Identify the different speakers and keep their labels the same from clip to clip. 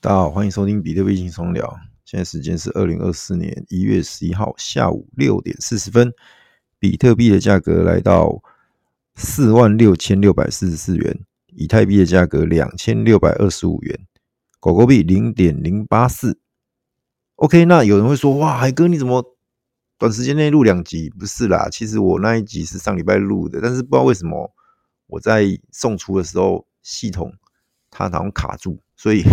Speaker 1: 大家好，欢迎收听比特币轻松聊。现在时间是二零二四年一月十一号下午六点四十分，比特币的价格来到四万六千六百四十四元，以太币的价格两千六百二十五元，狗狗币零点零八四。OK，那有人会说，哇，海哥你怎么短时间内录两集？不是啦，其实我那一集是上礼拜录的，但是不知道为什么我在送出的时候系统它好像卡住。所以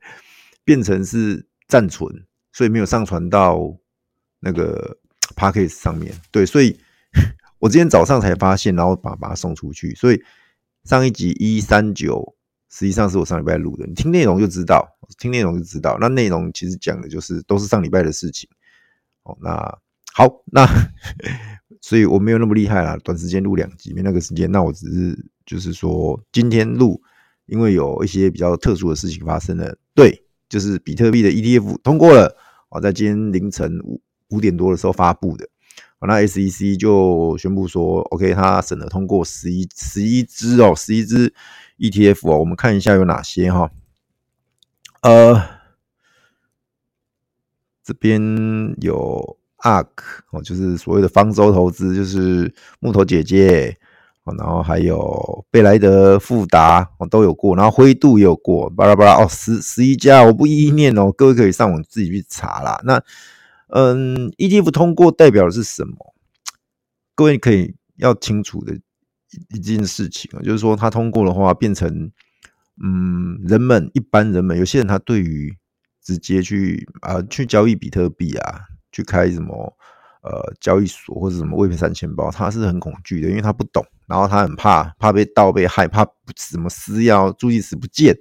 Speaker 1: 变成是暂存，所以没有上传到那个 Podcast 上面。对，所以 我今天早上才发现，然后把把它送出去。所以上一集一三九实际上是我上礼拜录的，你听内容就知道，听内容就知道。那内容其实讲的就是都是上礼拜的事情。哦，那好，那 所以我没有那么厉害啦，短时间录两集没那个时间。那我只是就是说今天录。因为有一些比较特殊的事情发生了，对，就是比特币的 ETF 通过了啊，在今天凌晨五五点多的时候发布的，那 SEC 就宣布说，OK，他审核通过十一十一支哦，十一支 ETF 哦，我们看一下有哪些哈，呃，这边有 ARK 哦，就是所谓的方舟投资，就是木头姐姐。哦然后还有贝莱德、富达哦都有过，然后灰度也有过，巴拉巴拉哦，十十一家我不一一念哦，各位可以上网自己去查啦。那嗯，ETF 通过代表的是什么？各位可以要清楚的一一件事情啊，就是说它通过的话，变成嗯，人们一般人们有些人他对于直接去啊去交易比特币啊，去开什么。呃，交易所或者什么未平三钱包，他是很恐惧的，因为他不懂，然后他很怕，怕被盗、被害，怕什么私钥、助记词不见。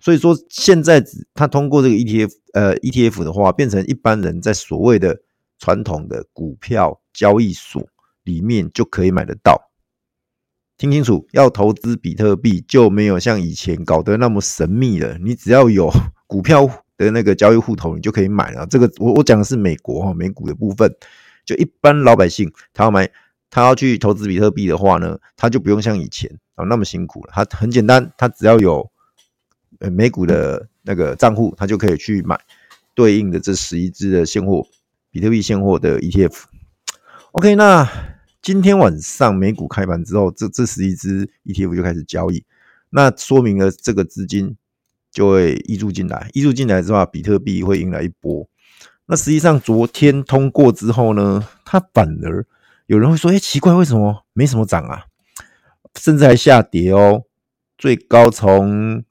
Speaker 1: 所以说，现在他通过这个 ETF，呃，ETF 的话，变成一般人在所谓的传统的股票交易所里面就可以买得到。听清楚，要投资比特币就没有像以前搞得那么神秘了，你只要有 股票。的那个交易户头，你就可以买了。这个我我讲的是美国哈，美股的部分，就一般老百姓他要买，他要去投资比特币的话呢，他就不用像以前啊那么辛苦了。他很简单，他只要有呃美股的那个账户，他就可以去买对应的这十一只的现货比特币现货的 ETF。OK，那今天晚上美股开盘之后，这这十一只 ETF 就开始交易，那说明了这个资金。就会溢注进来，溢注进来之后，比特币会迎来一波。那实际上昨天通过之后呢，它反而有人会说：“哎，奇怪，为什么没什么涨啊？甚至还下跌哦。最高从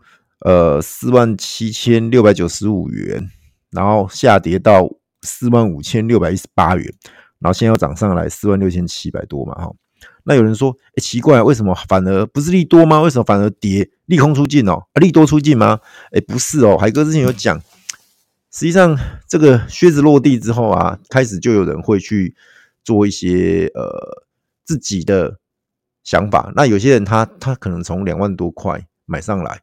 Speaker 1: 呃四万七千六百九十五元，然后下跌到四万五千六百一十八元，然后现在又涨上来四万六千七百多嘛，哈。”那有人说，哎、奇怪，为什么反而不是利多吗？为什么反而跌？利空出尽哦，啊，利多出尽吗？哎、不是哦，海哥之前有讲，实际上这个靴子落地之后啊，开始就有人会去做一些呃自己的想法。那有些人他他可能从两万多块买上来，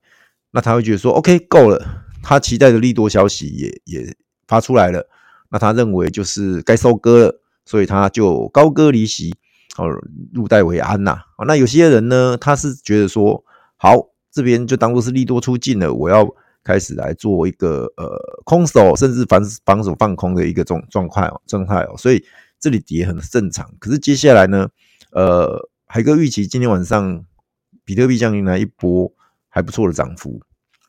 Speaker 1: 那他会觉得说，OK，够了，他期待的利多消息也也发出来了，那他认为就是该收割了，所以他就高歌离席。哦，入袋为安呐、啊。那有些人呢，他是觉得说，好，这边就当做是利多出尽了，我要开始来做一个呃空手，甚至防防守放空的一个状状态哦，状态哦。所以这里跌很正常。可是接下来呢，呃，海哥预期今天晚上比特币将迎来一波还不错的涨幅。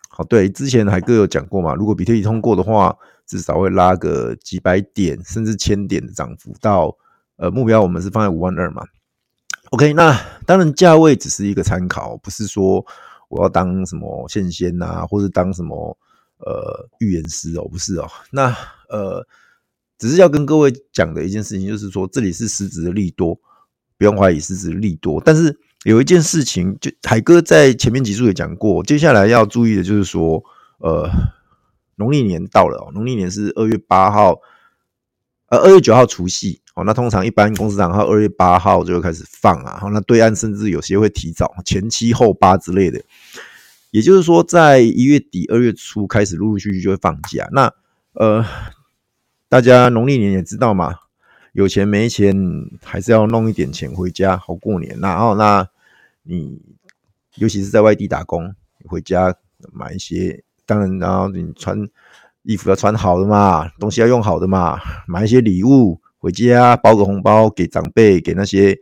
Speaker 1: 好，对，之前海哥有讲过嘛，如果比特币通过的话，至少会拉个几百点，甚至千点的涨幅到。呃，目标我们是放在五万二嘛？OK，那当然价位只是一个参考，不是说我要当什么线仙呐，或是当什么呃预言师哦，不是哦。那呃，只是要跟各位讲的一件事情，就是说这里是实质的利多，不用怀疑实质的利多。但是有一件事情，就海哥在前面几处也讲过，接下来要注意的就是说，呃，农历年到了哦，农历年是二月八号，呃，二月九号除夕。哦，那通常一般公司账号二月八号就会开始放啊，那对岸甚至有些会提早前七后八之类的，也就是说，在一月底二月初开始陆陆续续就会放假。那呃，大家农历年也知道嘛，有钱没钱还是要弄一点钱回家好过年。然后那你尤其是在外地打工，回家买一些当然，然后你穿衣服要穿好的嘛，东西要用好的嘛，买一些礼物回家，包个红包给长辈，给那些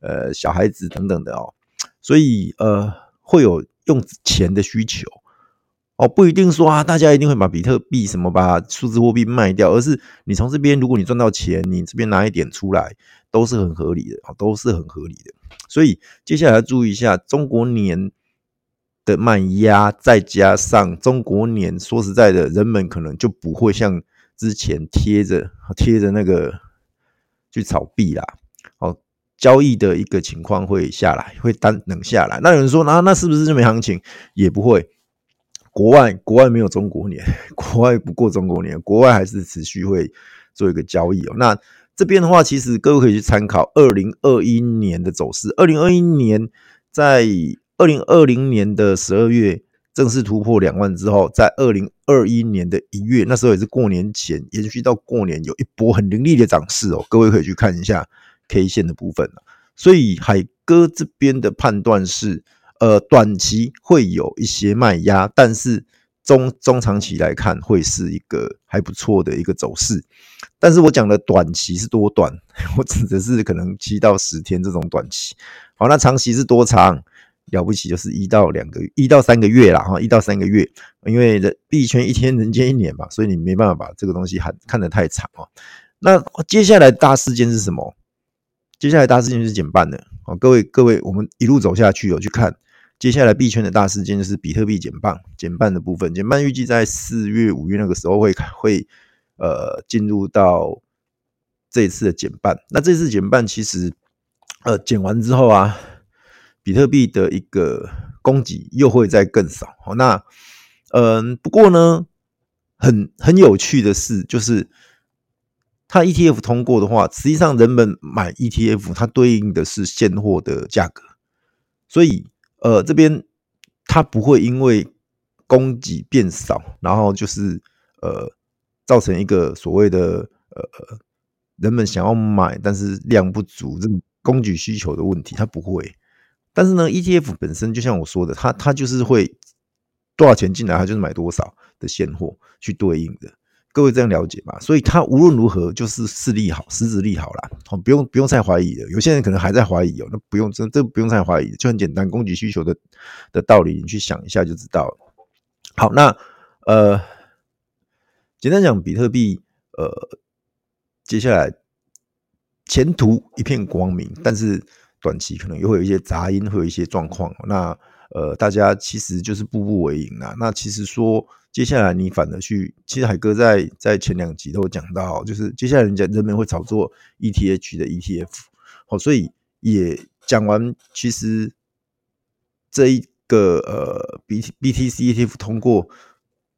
Speaker 1: 呃小孩子等等的哦。所以呃，会有用钱的需求。哦，不一定说啊，大家一定会把比特币什么把数字货币卖掉，而是你从这边，如果你赚到钱，你这边拿一点出来，都是很合理的啊，都是很合理的。所以接下来要注意一下中国年的卖压，再加上中国年，说实在的，人们可能就不会像之前贴着贴着那个去炒币啦，哦，交易的一个情况会下来，会单冷下来。那有人说，那那是不是就没行情？也不会。国外国外没有中国年，国外不过中国年，国外还是持续会做一个交易哦。那这边的话，其实各位可以去参考二零二一年的走势。二零二一年在二零二零年的十二月正式突破两万之后，在二零二一年的一月，那时候也是过年前，延续到过年，有一波很凌厉的涨势哦。各位可以去看一下 K 线的部分。所以海哥这边的判断是。呃，短期会有一些卖压，但是中中长期来看，会是一个还不错的一个走势。但是我讲的短期是多短，我指的是可能七到十天这种短期。好，那长期是多长？了不起就是一到两个月，一到三个月啦，哈，一到三个月。因为这币圈一天人间一年嘛，所以你没办法把这个东西看看得太长啊。那接下来大事件是什么？接下来大事件是减半的。好，各位各位，我们一路走下去，有去看。接下来币圈的大事件就是比特币减半，减半的部分，减半预计在四月、五月那个时候会会呃进入到这一次的减半。那这次减半其实呃减完之后啊，比特币的一个供给又会再更少。好，那嗯、不过呢，很很有趣的是，就是它 ETF 通过的话，实际上人们买 ETF 它对应的是现货的价格，所以。呃，这边它不会因为供给变少，然后就是呃造成一个所谓的呃人们想要买，但是量不足，这供给需求的问题，它不会。但是呢，ETF 本身就像我说的，它它就是会多少钱进来，它就是买多少的现货去对应的。各位这样了解吧？所以它无论如何就是是利好，实质利好啦。哦，不用不用再怀疑了。有些人可能还在怀疑哦，那不用这这不用再怀疑，就很简单，供给需求的的道理，你去想一下就知道了。好，那呃，简单讲，比特币呃，接下来前途一片光明，但是短期可能又会有一些杂音，会有一些状况。那呃，大家其实就是步步为营啊。那其实说。接下来你反而去，其实海哥在在前两集都讲到，就是接下来人家人们会炒作 ETH 的 ETF，好，所以也讲完，其实这一个呃 B BTC ETF 通过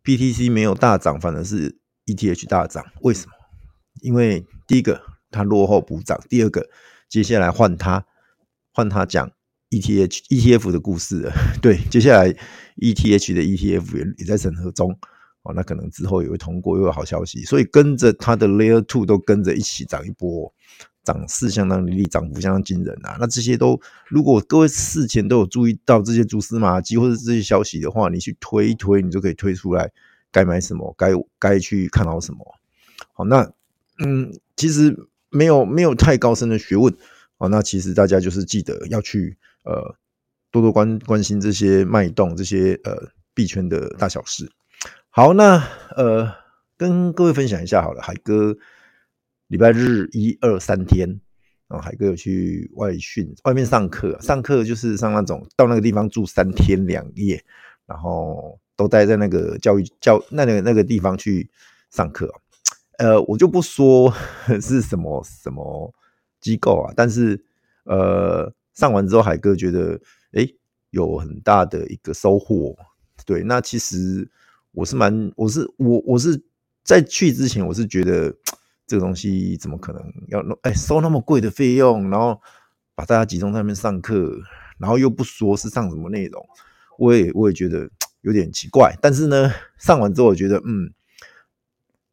Speaker 1: ，BTC 没有大涨，反而是 ETH 大涨，为什么？因为第一个它落后补涨，第二个接下来换它换他讲。ETH ETF 的故事，对，接下来 ETH 的 ETF 也也在审核中哦，那可能之后也会通过，又有好消息，所以跟着它的 Layer Two 都跟着一起涨一波，涨势相当厉，涨幅相当惊人啊！那这些都，如果各位事前都有注意到这些蛛丝马迹或者这些消息的话，你去推一推，你就可以推出来该买什么，该该去看好什么。好，那嗯，其实没有没有太高深的学问哦，那其实大家就是记得要去。呃，多多关关心这些脉动，这些呃币圈的大小事。好，那呃，跟各位分享一下好了。海哥礼拜日一二三天啊，海哥有去外训，外面上课，上课就是上那种到那个地方住三天两夜，然后都待在那个教育教那个那个地方去上课。呃，我就不说 是什么什么机构啊，但是呃。上完之后，海哥觉得，哎、有很大的一个收获。对，那其实我是蛮，我是我我是在去之前，我是觉得这个东西怎么可能要弄，哎、收那么贵的费用，然后把大家集中在那边上课，然后又不说是上什么内容，我也我也觉得有点奇怪。但是呢，上完之后，我觉得，嗯，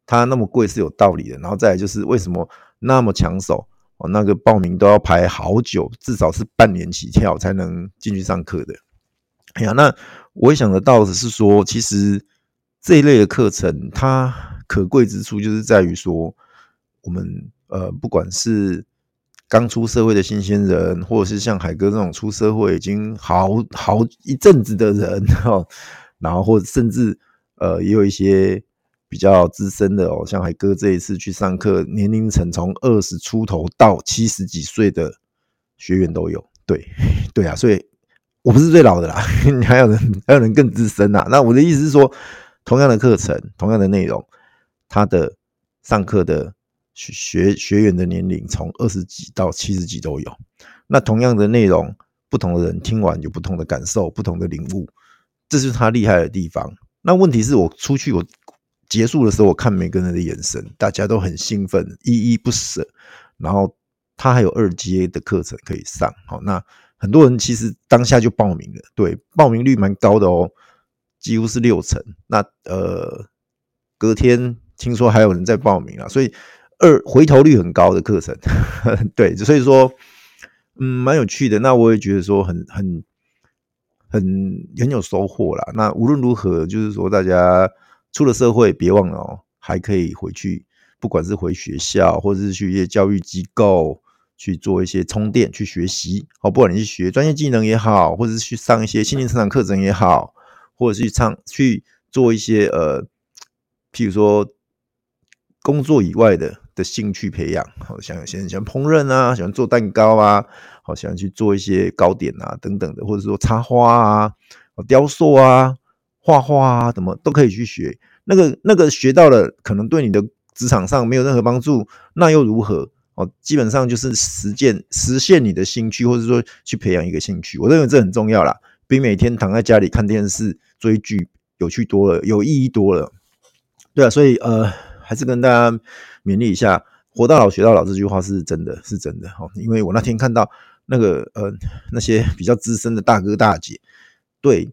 Speaker 1: 他那么贵是有道理的。然后再来就是为什么那么抢手？哦，那个报名都要排好久，至少是半年起跳才能进去上课的。哎呀，那我也想得到的是说，其实这一类的课程，它可贵之处就是在于说，我们呃，不管是刚出社会的新鲜人，或者是像海哥这种出社会已经好好一阵子的人 哈，然后或者甚至呃，也有一些比较资深的哦，像海哥这一次去上课，年龄层从二十出头到七十几岁的学员都有。对，对啊，所以我不是最老的啦，你还有人还有人更资深呐。那我的意思是说。同样的课程，同样的内容，他的上课的学学员的年龄从二十几到七十几都有。那同样的内容，不同的人听完有不同的感受，不同的领悟，这是他厉害的地方。那问题是我出去，我结束的时候，我看每个人的眼神，大家都很兴奋，依依不舍。然后他还有二阶的课程可以上，好，那很多人其实当下就报名了，对，报名率蛮高的哦。几乎是六成，那呃，隔天听说还有人在报名了，所以二回头率很高的课程，对，所以说嗯，蛮有趣的。那我也觉得说很很很很有收获啦。那无论如何，就是说大家出了社会，别忘了哦，还可以回去，不管是回学校，或者是去一些教育机构去做一些充电，去学习。好，不管你是学专业技能也好，或者是去上一些心灵成长课程也好。或者是去唱去做一些呃，譬如说工作以外的的兴趣培养，好像有些人喜欢烹饪啊，喜欢做蛋糕啊，好喜欢去做一些糕点啊等等的，或者说插花啊、雕塑啊、画画啊，怎么都可以去学。那个那个学到了，可能对你的职场上没有任何帮助，那又如何？哦，基本上就是实践实现你的兴趣，或者说去培养一个兴趣。我认为这很重要啦。比每天躺在家里看电视追剧有趣多了，有意义多了。对啊，所以呃，还是跟大家勉励一下，“活到老，学到老”这句话是真的，是真的哦。因为我那天看到那个呃那些比较资深的大哥大姐，对，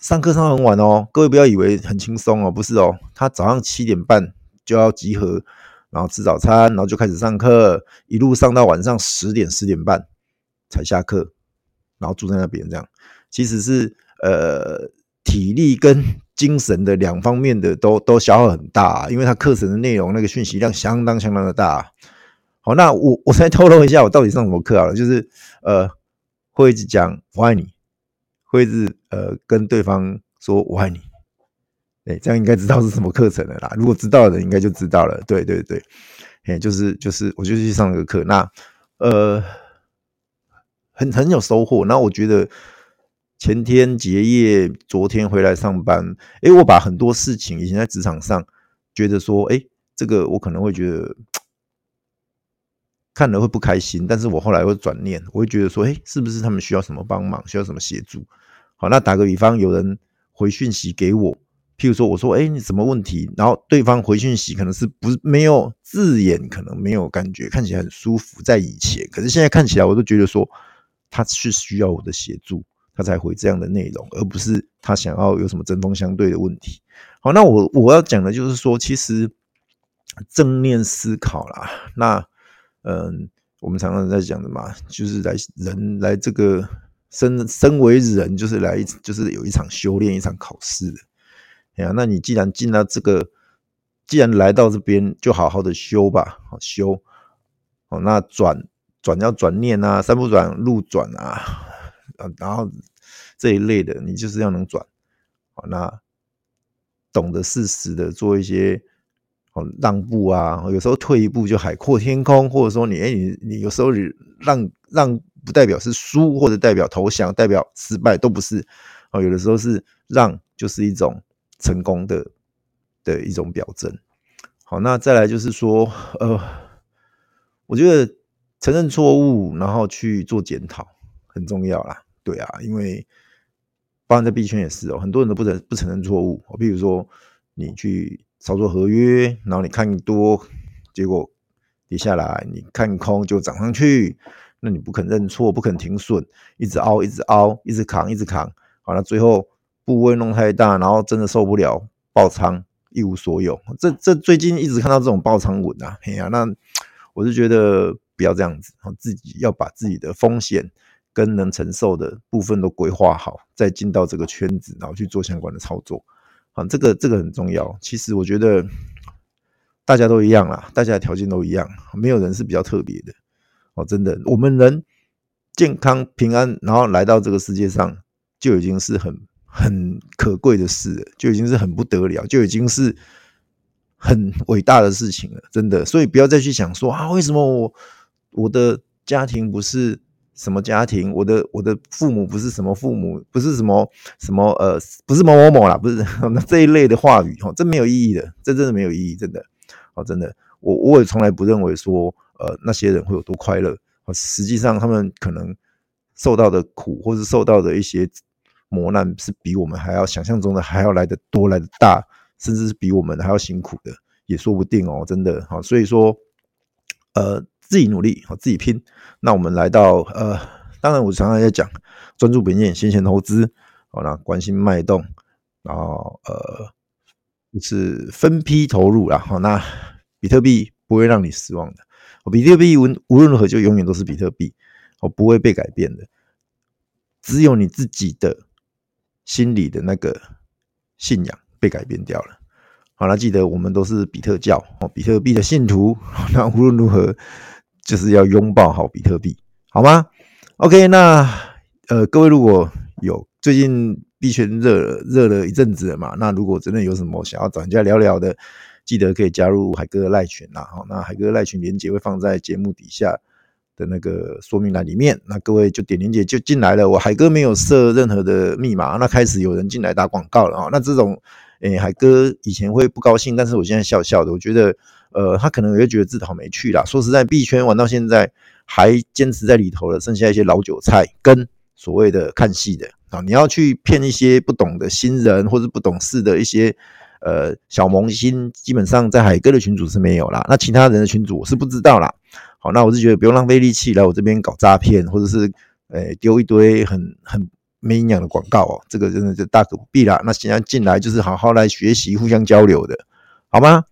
Speaker 1: 上课上很晚哦，各位不要以为很轻松哦，不是哦，他早上七点半就要集合，然后吃早餐，然后就开始上课，一路上到晚上十点十点半才下课，然后住在那边这样。其实是呃体力跟精神的两方面的都都消耗很大，因为他课程的内容那个讯息量相当相当的大。好，那我我再透露一下我到底上什么课好了，就是呃会一直讲我爱你，会一直呃跟对方说我爱你，哎，这样应该知道是什么课程了啦。如果知道的人应该就知道了。对对对，哎，就是就是我就去上个课，那呃很很有收获。那我觉得。前天结业，昨天回来上班。诶，我把很多事情以前在职场上觉得说，诶，这个我可能会觉得看了会不开心，但是我后来会转念，我会觉得说，诶，是不是他们需要什么帮忙，需要什么协助？好，那打个比方，有人回讯息给我，譬如说，我说，诶，你什么问题？然后对方回讯息可能是不没有字眼，可能没有感觉，看起来很舒服，在以前，可是现在看起来，我都觉得说他是需要我的协助。他才回这样的内容，而不是他想要有什么针锋相对的问题。好，那我我要讲的就是说，其实正念思考啦，那嗯，我们常常在讲的嘛，就是来人来这个身身为人，就是来就是有一场修炼，一场考试的。哎呀，那你既然进到这个，既然来到这边，就好好的修吧，好修。好，那转转要转念啊，山不转路转啊。然后这一类的，你就是要能转，好，那懂得适时的做一些哦让步啊，有时候退一步就海阔天空，或者说你哎你你有时候让让不代表是输，或者代表投降，代表失败都不是，哦，有的时候是让就是一种成功的的一种表征。好，那再来就是说，呃，我觉得承认错误，然后去做检讨很重要啦。对啊，因为包含在币圈也是哦，很多人都不承不承认错误。我比如说，你去操作合约，然后你看多，结果跌下来，你看空就涨上去，那你不肯认错，不肯停损，一直凹，一直凹，一直扛，一直扛，好了，最后部位弄太大，然后真的受不了，爆仓一无所有。这这最近一直看到这种爆仓文啊，哎呀，那我就觉得不要这样子，自己要把自己的风险。跟能承受的部分都规划好，再进到这个圈子，然后去做相关的操作。啊，这个这个很重要。其实我觉得大家都一样啦，大家的条件都一样，没有人是比较特别的。哦，真的，我们人健康平安，然后来到这个世界上，就已经是很很可贵的事了，就已经是很不得了，就已经是很伟大的事情了。真的，所以不要再去想说啊，为什么我我的家庭不是什么家庭，我的我的父母不是什么父母，不是什么什么呃，不是某某某啦，不是 这一类的话语，哦，这没有意义的，这真的没有意义，真的，哦，真的，我我也从来不认为说。呃，那些人会有多快乐？实际上他们可能受到的苦，或是受到的一些磨难，是比我们还要想象中的还要来得多、来得大，甚至是比我们还要辛苦的，也说不定哦。真的，好，所以说，呃，自己努力，好，自己拼。那我们来到，呃，当然我常常在讲，专注本业，先钱投资，好，那关心脉动，然后呃，就是分批投入啦。好，那比特币不会让你失望的。比特币无无论如何就永远都是比特币，哦，不会被改变的。只有你自己的心里的那个信仰被改变掉了。好了，记得我们都是比特教哦，比特币的信徒。那无论如何，就是要拥抱好比特币，好吗？OK，那呃，各位如果有最近币圈热了热了一阵子了嘛，那如果真的有什么想要找人家聊聊的。记得可以加入海哥的赖群啦，好，那海哥赖群连接会放在节目底下的那个说明栏里面，那各位就点连接就进来了。我海哥没有设任何的密码，那开始有人进来打广告了啊，那这种，诶、海哥以前会不高兴，但是我现在笑笑的，我觉得，呃，他可能也觉得自讨没趣啦。说实在，币圈玩到现在还坚持在里头了，剩下一些老韭菜跟所谓的看戏的啊，你要去骗一些不懂的新人或者不懂事的一些。呃，小萌新基本上在海哥的群组是没有啦，那其他人的群组我是不知道啦。好，那我是觉得不用浪费力气来我这边搞诈骗，或者是呃丢一堆很很没营养的广告哦，这个真的就大可不必啦。那现在进来就是好好来学习、互相交流的，好吗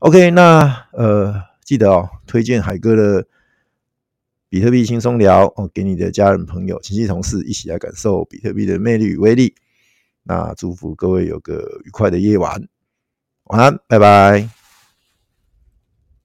Speaker 1: ？OK，那呃记得哦，推荐海哥的比特币轻松聊哦，给你的家人、朋友、亲戚、同事一起来感受比特币的魅力与威力。那祝福各位有个愉快的夜晚。晚安，拜拜。